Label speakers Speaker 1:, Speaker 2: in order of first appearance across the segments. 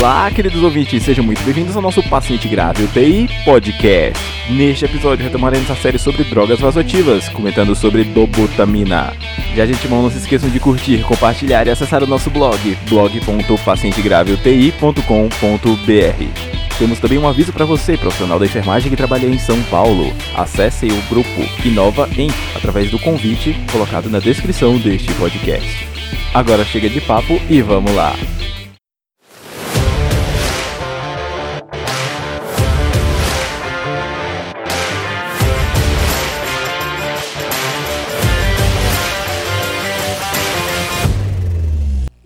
Speaker 1: Olá, queridos ouvintes, sejam muito bem-vindos ao nosso Paciente Grave UTI Podcast. Neste episódio retomaremos a série sobre drogas vasoativas, comentando sobre dobutamina. Já de antemão, não se esqueçam de curtir, compartilhar e acessar o nosso blog, blog.pacientegraveuti.com.br. Temos também um aviso para você, profissional da enfermagem que trabalha em São Paulo. Acesse o grupo Inova em através do convite colocado na descrição deste podcast. Agora chega de papo e vamos lá.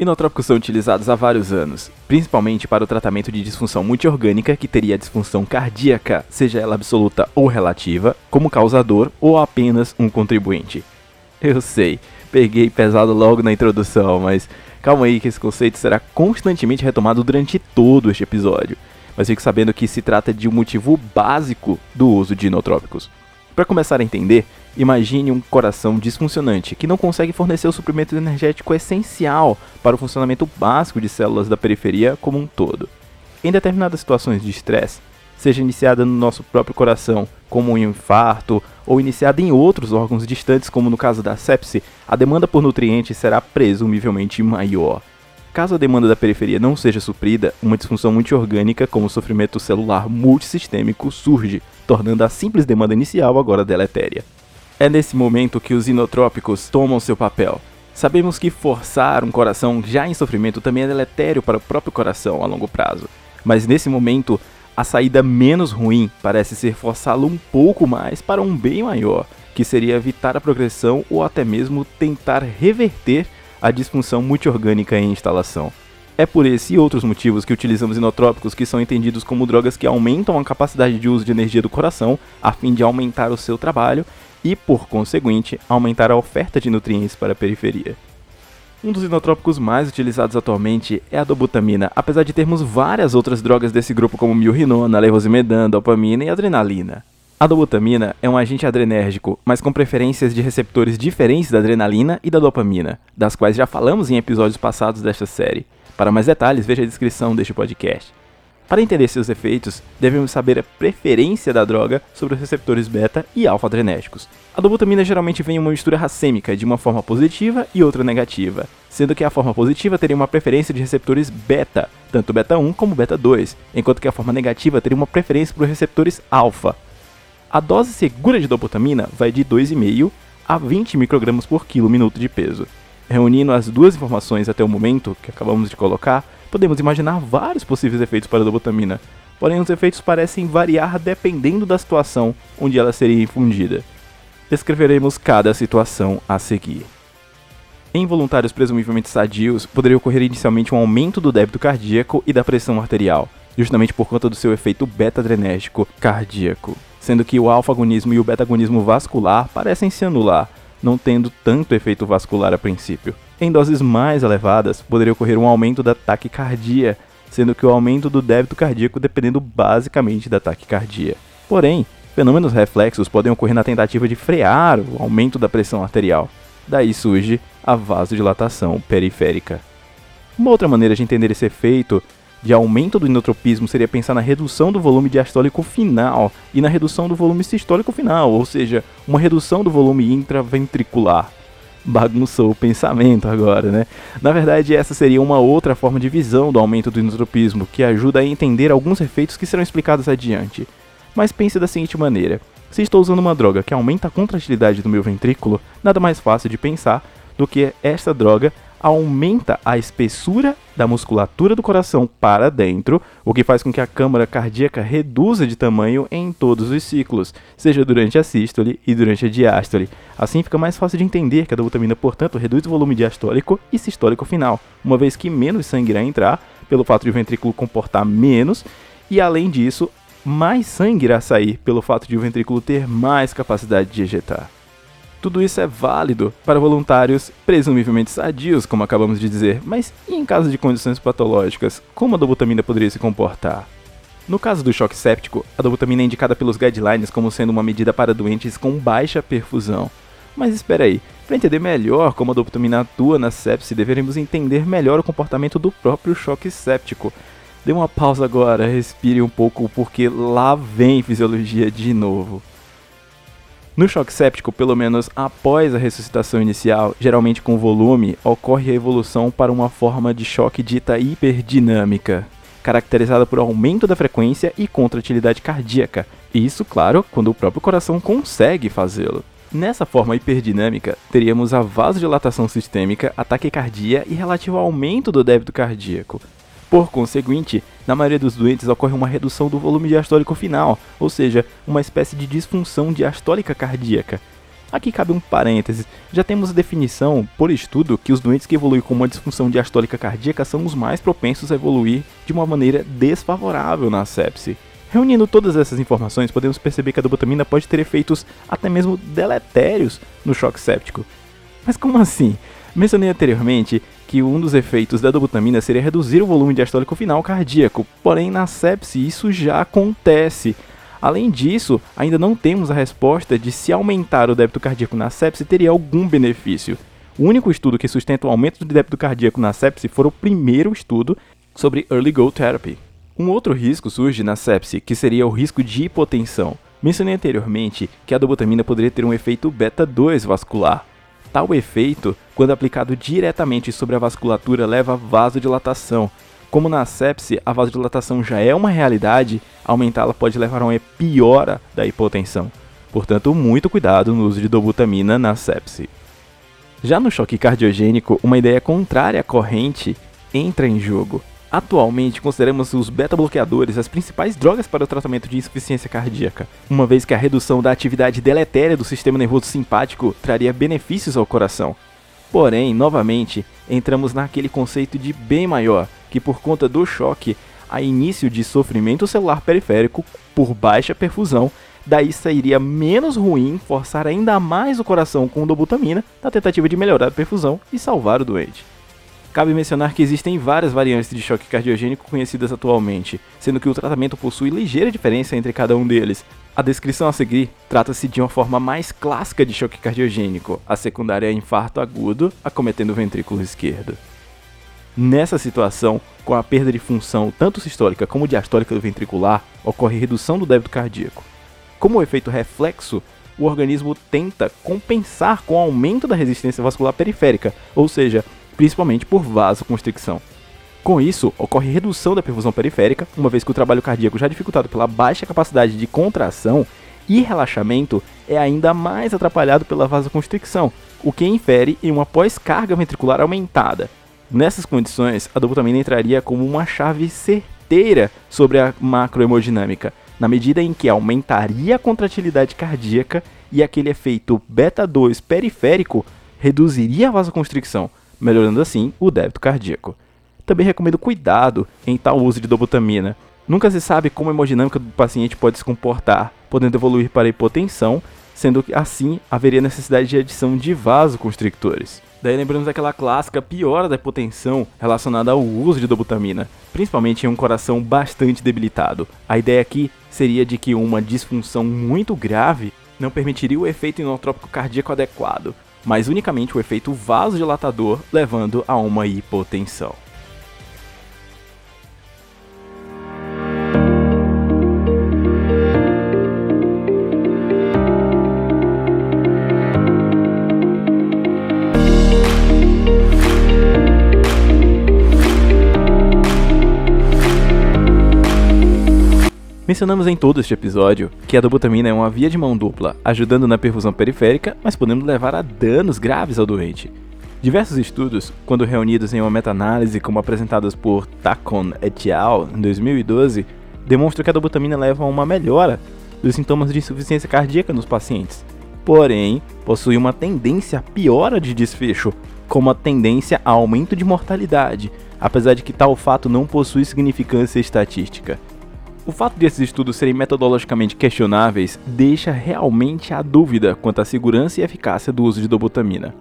Speaker 1: Inotrópicos são utilizados há vários anos, principalmente para o tratamento de disfunção multiorgânica que teria disfunção cardíaca, seja ela absoluta ou relativa, como causador ou apenas um contribuinte. Eu sei, peguei pesado logo na introdução, mas calma aí que esse conceito será constantemente retomado durante todo este episódio. Mas fique sabendo que se trata de um motivo básico do uso de inotrópicos. Para começar a entender, Imagine um coração disfuncionante que não consegue fornecer o suprimento energético essencial para o funcionamento básico de células da periferia como um todo. Em determinadas situações de estresse, seja iniciada no nosso próprio coração, como um infarto, ou iniciada em outros órgãos distantes, como no caso da sepse, a demanda por nutrientes será presumivelmente maior. Caso a demanda da periferia não seja suprida, uma disfunção multiorgânica, como o sofrimento celular multissistêmico, surge, tornando a simples demanda inicial agora deletéria. É nesse momento que os inotrópicos tomam seu papel. Sabemos que forçar um coração já em sofrimento também é deletério para o próprio coração a longo prazo, mas nesse momento a saída menos ruim parece ser forçá-lo um pouco mais para um bem maior, que seria evitar a progressão ou até mesmo tentar reverter a disfunção multiorgânica em instalação. É por esse e outros motivos que utilizamos inotrópicos que são entendidos como drogas que aumentam a capacidade de uso de energia do coração a fim de aumentar o seu trabalho e, por conseguinte, aumentar a oferta de nutrientes para a periferia. Um dos inotrópicos mais utilizados atualmente é a dobutamina, apesar de termos várias outras drogas desse grupo como milrinona, levosimedan, dopamina e adrenalina. A dobutamina é um agente adrenérgico, mas com preferências de receptores diferentes da adrenalina e da dopamina, das quais já falamos em episódios passados desta série. Para mais detalhes, veja a descrição deste podcast. Para entender seus efeitos, devemos saber a preferência da droga sobre os receptores beta e alfa-adrenérgicos. A dobutamina geralmente vem em uma mistura racêmica de uma forma positiva e outra negativa, sendo que a forma positiva teria uma preferência de receptores beta, tanto beta 1 como beta 2, enquanto que a forma negativa teria uma preferência por receptores alfa. A dose segura de dobutamina vai de 2,5 a 20 microgramas por quilo minuto de peso. Reunindo as duas informações até o momento que acabamos de colocar, podemos imaginar vários possíveis efeitos para a dobutamina, porém os efeitos parecem variar dependendo da situação onde ela seria infundida. Descreveremos cada situação a seguir. Em voluntários presumivelmente sadios, poderia ocorrer inicialmente um aumento do débito cardíaco e da pressão arterial, justamente por conta do seu efeito beta-adrenérgico cardíaco, sendo que o alfa-agonismo e o beta-agonismo vascular parecem se anular, não tendo tanto efeito vascular a princípio. Em doses mais elevadas, poderia ocorrer um aumento da taquicardia, sendo que o aumento do débito cardíaco dependendo basicamente da taquicardia. Porém, fenômenos reflexos podem ocorrer na tentativa de frear o aumento da pressão arterial. Daí surge a vasodilatação periférica. Uma outra maneira de entender esse efeito de aumento do inotropismo seria pensar na redução do volume diastólico final e na redução do volume sistólico final, ou seja, uma redução do volume intraventricular bagunçou o pensamento agora, né? Na verdade, essa seria uma outra forma de visão do aumento do inotropismo, que ajuda a entender alguns efeitos que serão explicados adiante. Mas pense da seguinte maneira: se estou usando uma droga que aumenta a contratilidade do meu ventrículo, nada mais fácil de pensar do que esta droga aumenta a espessura da musculatura do coração para dentro, o que faz com que a câmara cardíaca reduza de tamanho em todos os ciclos, seja durante a sístole e durante a diástole. Assim fica mais fácil de entender que a dobutamina, portanto, reduz o volume diastólico e sistólico final, uma vez que menos sangue irá entrar, pelo fato de o ventrículo comportar menos, e além disso, mais sangue irá sair, pelo fato de o ventrículo ter mais capacidade de ejetar. Tudo isso é válido para voluntários presumivelmente sadios, como acabamos de dizer, mas e em caso de condições patológicas, como a dobutamina poderia se comportar? No caso do choque séptico, a dobutamina é indicada pelos guidelines como sendo uma medida para doentes com baixa perfusão. Mas espera aí, para entender melhor como a dopamina atua na sepse, deveremos entender melhor o comportamento do próprio choque séptico. Dê uma pausa agora, respire um pouco, porque lá vem fisiologia de novo. No choque séptico, pelo menos após a ressuscitação inicial, geralmente com volume, ocorre a evolução para uma forma de choque dita hiperdinâmica, caracterizada por aumento da frequência e contratilidade cardíaca. Isso, claro, quando o próprio coração consegue fazê-lo. Nessa forma hiperdinâmica, teríamos a vasodilatação sistêmica, a taquicardia e relativo aumento do débito cardíaco, por conseguinte, na maioria dos doentes ocorre uma redução do volume diastólico final, ou seja, uma espécie de disfunção diastólica cardíaca. Aqui cabe um parênteses, já temos a definição, por estudo, que os doentes que evoluem com uma disfunção diastólica cardíaca são os mais propensos a evoluir de uma maneira desfavorável na sepse. Reunindo todas essas informações, podemos perceber que a dobutamina pode ter efeitos até mesmo deletérios no choque séptico. Mas como assim? Mencionei anteriormente que um dos efeitos da dobutamina seria reduzir o volume diastólico final cardíaco, porém na sepse isso já acontece. Além disso, ainda não temos a resposta de se aumentar o débito cardíaco na sepse teria algum benefício. O único estudo que sustenta o aumento de débito cardíaco na sepse foi o primeiro estudo sobre Early Go Therapy. Um outro risco surge na sepse, que seria o risco de hipotensão. Mencionei anteriormente que a dobutamina poderia ter um efeito beta 2 vascular, Tal efeito, quando aplicado diretamente sobre a vasculatura, leva a vasodilatação. Como na sepse a vasodilatação já é uma realidade, aumentá-la pode levar a uma piora da hipotensão. Portanto, muito cuidado no uso de dobutamina na sepse. Já no choque cardiogênico, uma ideia contrária à corrente entra em jogo. Atualmente, consideramos os beta-bloqueadores as principais drogas para o tratamento de insuficiência cardíaca, uma vez que a redução da atividade deletéria do sistema nervoso simpático traria benefícios ao coração. Porém, novamente, entramos naquele conceito de bem maior, que por conta do choque, há início de sofrimento celular periférico por baixa perfusão, daí sairia menos ruim forçar ainda mais o coração com dobutamina na tentativa de melhorar a perfusão e salvar o doente. Cabe mencionar que existem várias variantes de choque cardiogênico conhecidas atualmente, sendo que o tratamento possui ligeira diferença entre cada um deles. A descrição a seguir trata-se de uma forma mais clássica de choque cardiogênico, a secundária é infarto agudo acometendo o ventrículo esquerdo. Nessa situação, com a perda de função tanto sistólica como diastólica do ventricular, ocorre redução do débito cardíaco. Como efeito reflexo, o organismo tenta compensar com o aumento da resistência vascular periférica, ou seja, principalmente por vasoconstricção. Com isso, ocorre redução da perfusão periférica, uma vez que o trabalho cardíaco já dificultado pela baixa capacidade de contração e relaxamento é ainda mais atrapalhado pela vasoconstricção, o que infere em uma pós-carga ventricular aumentada. Nessas condições, a dobutamina entraria como uma chave certeira sobre a macrohemodinâmica, na medida em que aumentaria a contratilidade cardíaca e aquele efeito beta 2 periférico reduziria a vasoconstricção, melhorando assim o débito cardíaco. Também recomendo cuidado em tal uso de dobutamina. Nunca se sabe como a hemodinâmica do paciente pode se comportar, podendo evoluir para hipotensão, sendo que assim haveria necessidade de adição de vasoconstrictores. Daí lembramos aquela clássica piora da hipotensão relacionada ao uso de dobutamina, principalmente em um coração bastante debilitado. A ideia aqui seria de que uma disfunção muito grave não permitiria o efeito inotrópico cardíaco adequado, mas unicamente o efeito vasodilatador, levando a uma hipotensão. Mencionamos em todo este episódio que a dobutamina é uma via de mão dupla, ajudando na perfusão periférica, mas podendo levar a danos graves ao doente. Diversos estudos, quando reunidos em uma meta-análise como apresentadas por Tacon et al. em 2012, demonstram que a dobutamina leva a uma melhora dos sintomas de insuficiência cardíaca nos pacientes. Porém, possui uma tendência a piora de desfecho, como a tendência a aumento de mortalidade, apesar de que tal fato não possui significância estatística. O fato de esses estudos serem metodologicamente questionáveis deixa realmente a dúvida quanto à segurança e eficácia do uso de dobutamina.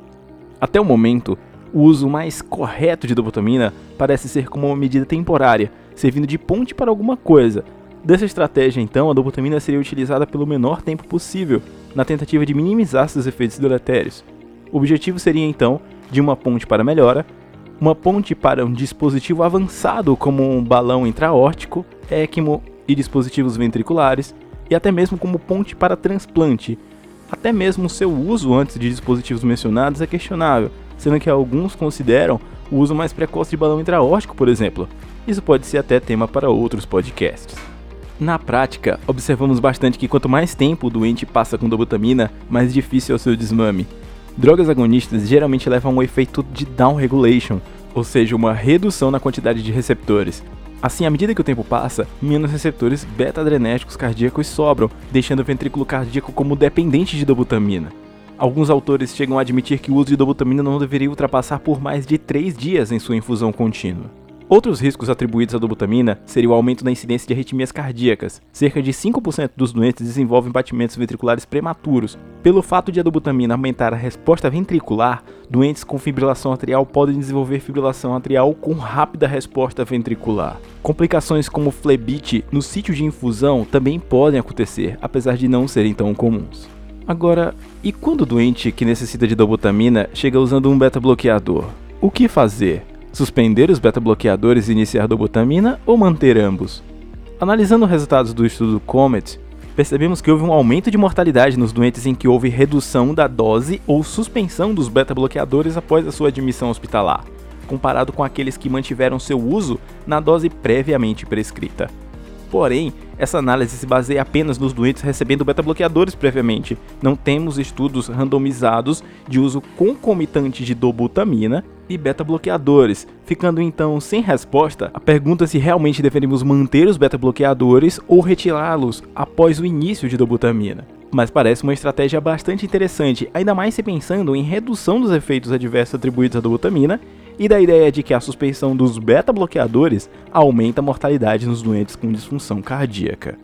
Speaker 1: Até o momento, o uso mais correto de dobutamina parece ser como uma medida temporária, servindo de ponte para alguma coisa. Dessa estratégia, então, a dobutamina seria utilizada pelo menor tempo possível, na tentativa de minimizar seus efeitos deletérios. O objetivo seria então de uma ponte para melhora, uma ponte para um dispositivo avançado como um balão intraórtico, ECMO e dispositivos ventriculares, e até mesmo como ponte para transplante. Até mesmo seu uso antes de dispositivos mencionados é questionável, sendo que alguns consideram o uso mais precoce de balão intraórtico, por exemplo. Isso pode ser até tema para outros podcasts. Na prática, observamos bastante que quanto mais tempo o doente passa com dobutamina, mais difícil é o seu desmame. Drogas agonistas geralmente levam a um efeito de down regulation, ou seja, uma redução na quantidade de receptores. Assim, à medida que o tempo passa, menos receptores beta-adrenérgicos cardíacos sobram, deixando o ventrículo cardíaco como dependente de dobutamina. Alguns autores chegam a admitir que o uso de dobutamina não deveria ultrapassar por mais de 3 dias em sua infusão contínua. Outros riscos atribuídos à dobutamina seria o aumento da incidência de arritmias cardíacas. Cerca de 5% dos doentes desenvolvem batimentos ventriculares prematuros. Pelo fato de a dobutamina aumentar a resposta ventricular, doentes com fibrilação atrial podem desenvolver fibrilação atrial com rápida resposta ventricular. Complicações como flebite no sítio de infusão também podem acontecer, apesar de não serem tão comuns. Agora, e quando o doente que necessita de dobutamina chega usando um beta-bloqueador? O que fazer? Suspender os beta-bloqueadores e iniciar dobutamina ou manter ambos? Analisando os resultados do estudo COMET, percebemos que houve um aumento de mortalidade nos doentes em que houve redução da dose ou suspensão dos beta-bloqueadores após a sua admissão hospitalar, comparado com aqueles que mantiveram seu uso na dose previamente prescrita. Porém, essa análise se baseia apenas nos doentes recebendo beta-bloqueadores previamente. Não temos estudos randomizados de uso concomitante de dobutamina e beta-bloqueadores, ficando então sem resposta a pergunta se realmente deveríamos manter os beta-bloqueadores ou retirá-los após o início de dobutamina. Mas parece uma estratégia bastante interessante, ainda mais se pensando em redução dos efeitos adversos atribuídos à dobutamina e da ideia de que a suspensão dos beta-bloqueadores aumenta a mortalidade nos doentes com disfunção cardíaca.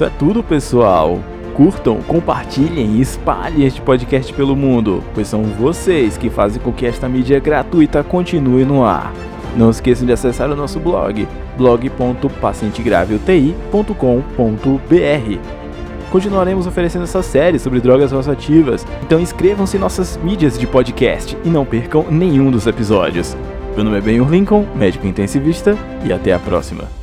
Speaker 1: Isso é tudo, pessoal curtam, compartilhem e espalhem este podcast pelo mundo, pois são vocês que fazem com que esta mídia gratuita continue no ar. Não esqueçam de acessar o nosso blog, blog.pacientegraveUTI.com.br. Continuaremos oferecendo essa série sobre drogas vasoativas, então inscrevam-se em nossas mídias de podcast e não percam nenhum dos episódios. Meu nome é Ben Lincoln, médico intensivista, e até a próxima.